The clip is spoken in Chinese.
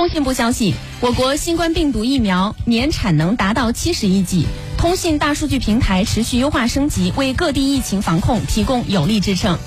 工信部消息，我国新冠病毒疫苗年产能达到七十亿剂，通信大数据平台持续优化升级，为各地疫情防控提供有力支撑。